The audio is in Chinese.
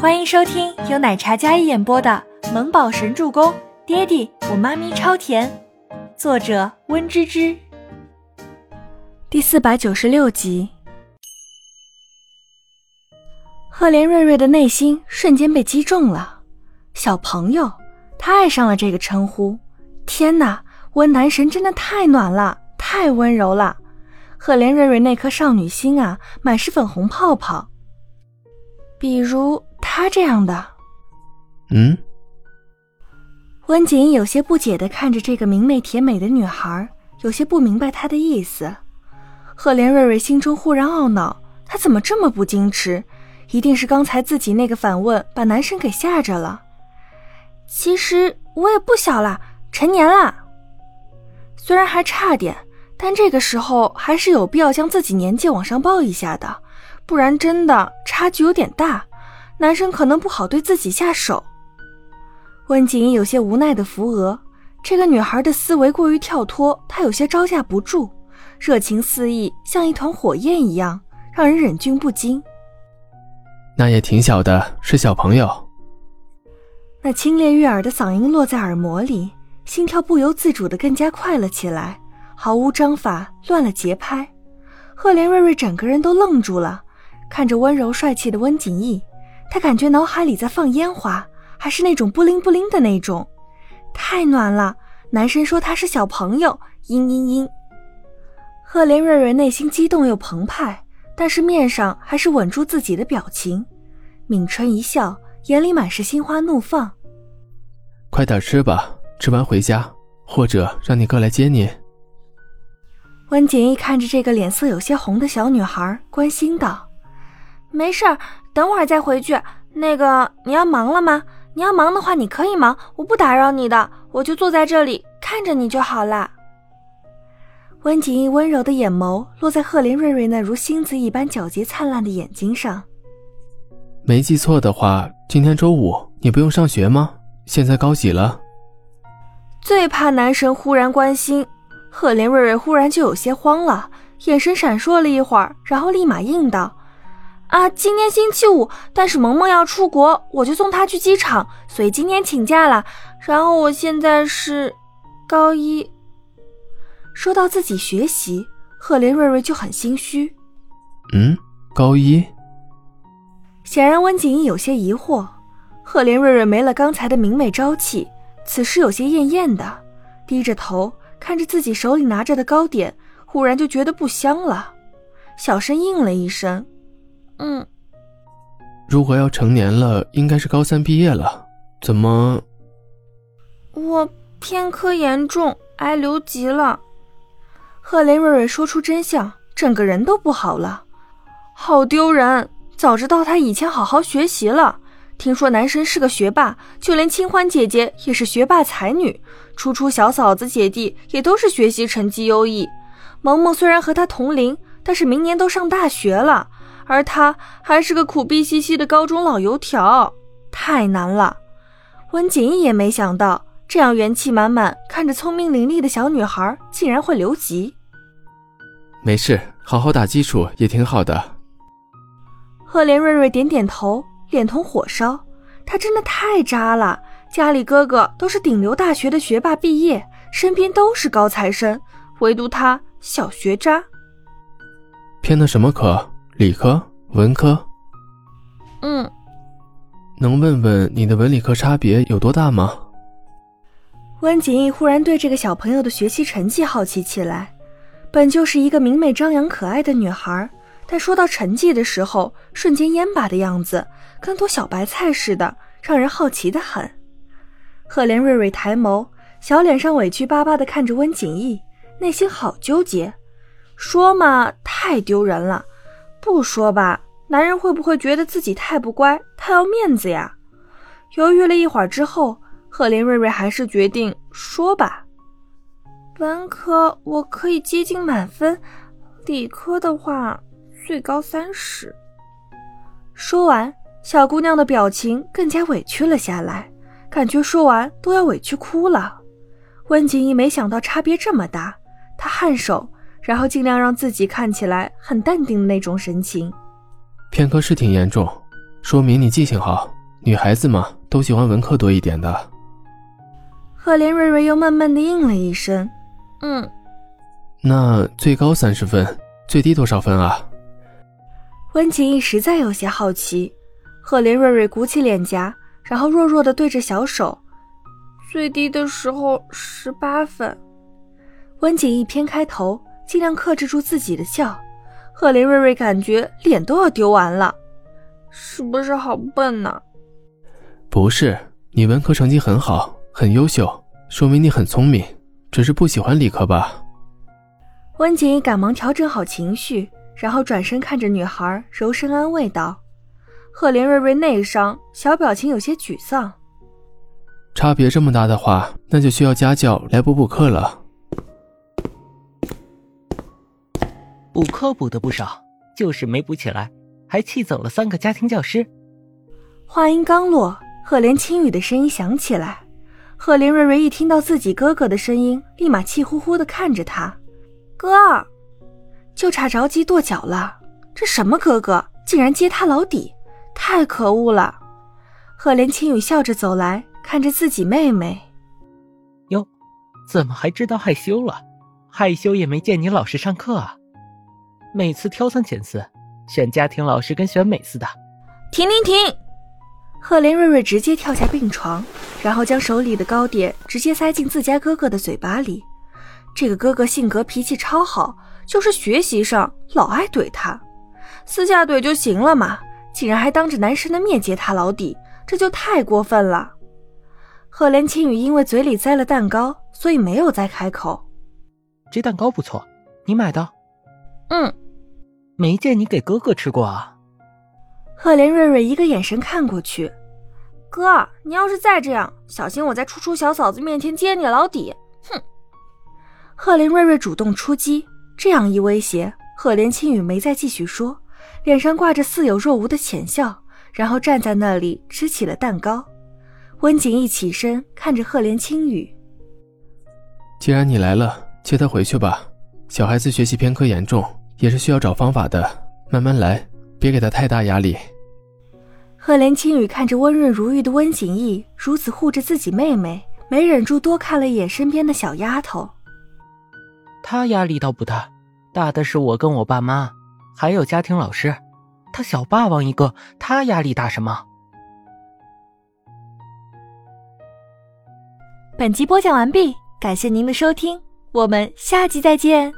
欢迎收听由奶茶嘉一演播的《萌宝神助攻》，爹地我妈咪超甜，作者温芝芝。第四百九十六集，赫连瑞瑞的内心瞬间被击中了。小朋友，他爱上了这个称呼。天哪，温男神真的太暖了，太温柔了。赫连瑞瑞那颗少女心啊，满是粉红泡泡。比如他这样的，嗯。温景有些不解的看着这个明媚甜美的女孩，有些不明白她的意思。赫连瑞瑞心中忽然懊恼，她怎么这么不矜持？一定是刚才自己那个反问把男神给吓着了。其实我也不小了，成年了。虽然还差点，但这个时候还是有必要将自己年纪往上报一下的。不然真的差距有点大，男生可能不好对自己下手。温景逸有些无奈的扶额，这个女孩的思维过于跳脱，她有些招架不住，热情四溢，像一团火焰一样，让人忍俊不禁。那也挺小的，是小朋友。那清冽悦耳的嗓音落在耳膜里，心跳不由自主的更加快了起来，毫无章法，乱了节拍。赫连瑞瑞整个人都愣住了。看着温柔帅气的温景逸，他感觉脑海里在放烟花，还是那种布灵布灵的那种，太暖了。男生说他是小朋友，嘤嘤嘤。赫连瑞瑞内心激动又澎湃，但是面上还是稳住自己的表情，抿唇一笑，眼里满是心花怒放。快点吃吧，吃完回家，或者让你哥来接你。温景逸看着这个脸色有些红的小女孩，关心道。没事儿，等会儿再回去。那个，你要忙了吗？你要忙的话，你可以忙，我不打扰你的，我就坐在这里看着你就好了。温景逸温柔的眼眸落在赫连瑞瑞那如星子一般皎洁灿烂的眼睛上。没记错的话，今天周五，你不用上学吗？现在高几了？最怕男神忽然关心，赫连瑞瑞忽然就有些慌了，眼神闪烁了一会儿，然后立马应道。啊，今天星期五，但是萌萌要出国，我就送她去机场，所以今天请假了。然后我现在是高一。说到自己学习，赫连瑞瑞就很心虚。嗯，高一。显然温景逸有些疑惑。赫连瑞瑞没了刚才的明媚朝气，此时有些艳艳的，低着头看着自己手里拿着的糕点，忽然就觉得不香了，小声应了一声。嗯，如果要成年了，应该是高三毕业了。怎么？我偏科严重，挨留级了。贺雷瑞瑞说出真相，整个人都不好了，好丢人！早知道他以前好好学习了。听说男神是个学霸，就连清欢姐姐也是学霸才女，初初小嫂子姐弟也都是学习成绩优异。萌萌虽然和他同龄，但是明年都上大学了。而他还是个苦逼兮兮的高中老油条，太难了。温景逸也没想到，这样元气满满、看着聪明伶俐的小女孩，竟然会留级。没事，好好打基础也挺好的。赫连瑞瑞点点头，脸通火烧。他真的太渣了，家里哥哥都是顶流大学的学霸毕业，身边都是高材生，唯独他小学渣。偏的什么科？理科、文科，嗯，能问问你的文理科差别有多大吗？温景逸忽然对这个小朋友的学习成绩好奇起来。本就是一个明媚张扬、可爱的女孩，但说到成绩的时候，瞬间蔫巴的样子，跟坨小白菜似的，让人好奇的很。赫连瑞瑞抬眸，小脸上委屈巴巴的看着温景逸，内心好纠结。说嘛，太丢人了。不说吧，男人会不会觉得自己太不乖，太要面子呀？犹豫了一会儿之后，赫连瑞瑞还是决定说吧。文科我可以接近满分，理科的话最高三十。说完，小姑娘的表情更加委屈了下来，感觉说完都要委屈哭了。温景逸没想到差别这么大，他颔首。然后尽量让自己看起来很淡定的那种神情。偏科是挺严重，说明你记性好。女孩子嘛，都喜欢文科多一点的。赫连瑞瑞又慢慢的应了一声：“嗯。”那最高三十分，最低多少分啊？温景逸实在有些好奇。赫连瑞瑞鼓起脸颊，然后弱弱的对着小手：“最低的时候十八分。”温景逸偏开头，尽量克制住自己的笑。赫连瑞瑞感觉脸都要丢完了，是不是好笨呢？不是，你文科成绩很好，很优秀，说明你很聪明，只是不喜欢理科吧？温景逸赶忙调整好情绪，然后转身看着女孩，柔声安慰道：“赫连瑞瑞内伤，小表情有些沮丧。差别这么大的话，那就需要家教来补补课了。”补课补的不少，就是没补起来，还气走了三个家庭教师。话音刚落，赫连青雨的声音响起来。赫连瑞瑞一听到自己哥哥的声音，立马气呼呼的看着他。哥，就差着急跺脚了。这什么哥哥，竟然揭他老底，太可恶了！赫连青雨笑着走来，看着自己妹妹。哟，怎么还知道害羞了？害羞也没见你老实上课啊。每次挑三拣四，选家庭老师跟选美似的。停停停！赫连瑞瑞直接跳下病床，然后将手里的糕点直接塞进自家哥哥的嘴巴里。这个哥哥性格脾气超好，就是学习上老爱怼他，私下怼就行了嘛，竟然还当着男神的面揭他老底，这就太过分了。赫连青雨因为嘴里塞了蛋糕，所以没有再开口。这蛋糕不错，你买的？嗯，没见你给哥哥吃过啊。赫连瑞瑞一个眼神看过去，哥，你要是再这样，小心我在初初小嫂子面前揭你老底。哼！赫连瑞瑞主动出击，这样一威胁，赫连青雨没再继续说，脸上挂着似有若无的浅笑，然后站在那里吃起了蛋糕。温景一起身看着赫连青雨，既然你来了，接他回去吧。小孩子学习偏科严重，也是需要找方法的，慢慢来，别给他太大压力。赫连青雨看着温润如玉的温景逸如此护着自己妹妹，没忍住多看了一眼身边的小丫头。他压力倒不大，大的是我跟我爸妈，还有家庭老师。他小霸王一个，他压力大什么？本集播讲完毕，感谢您的收听。我们下集再见。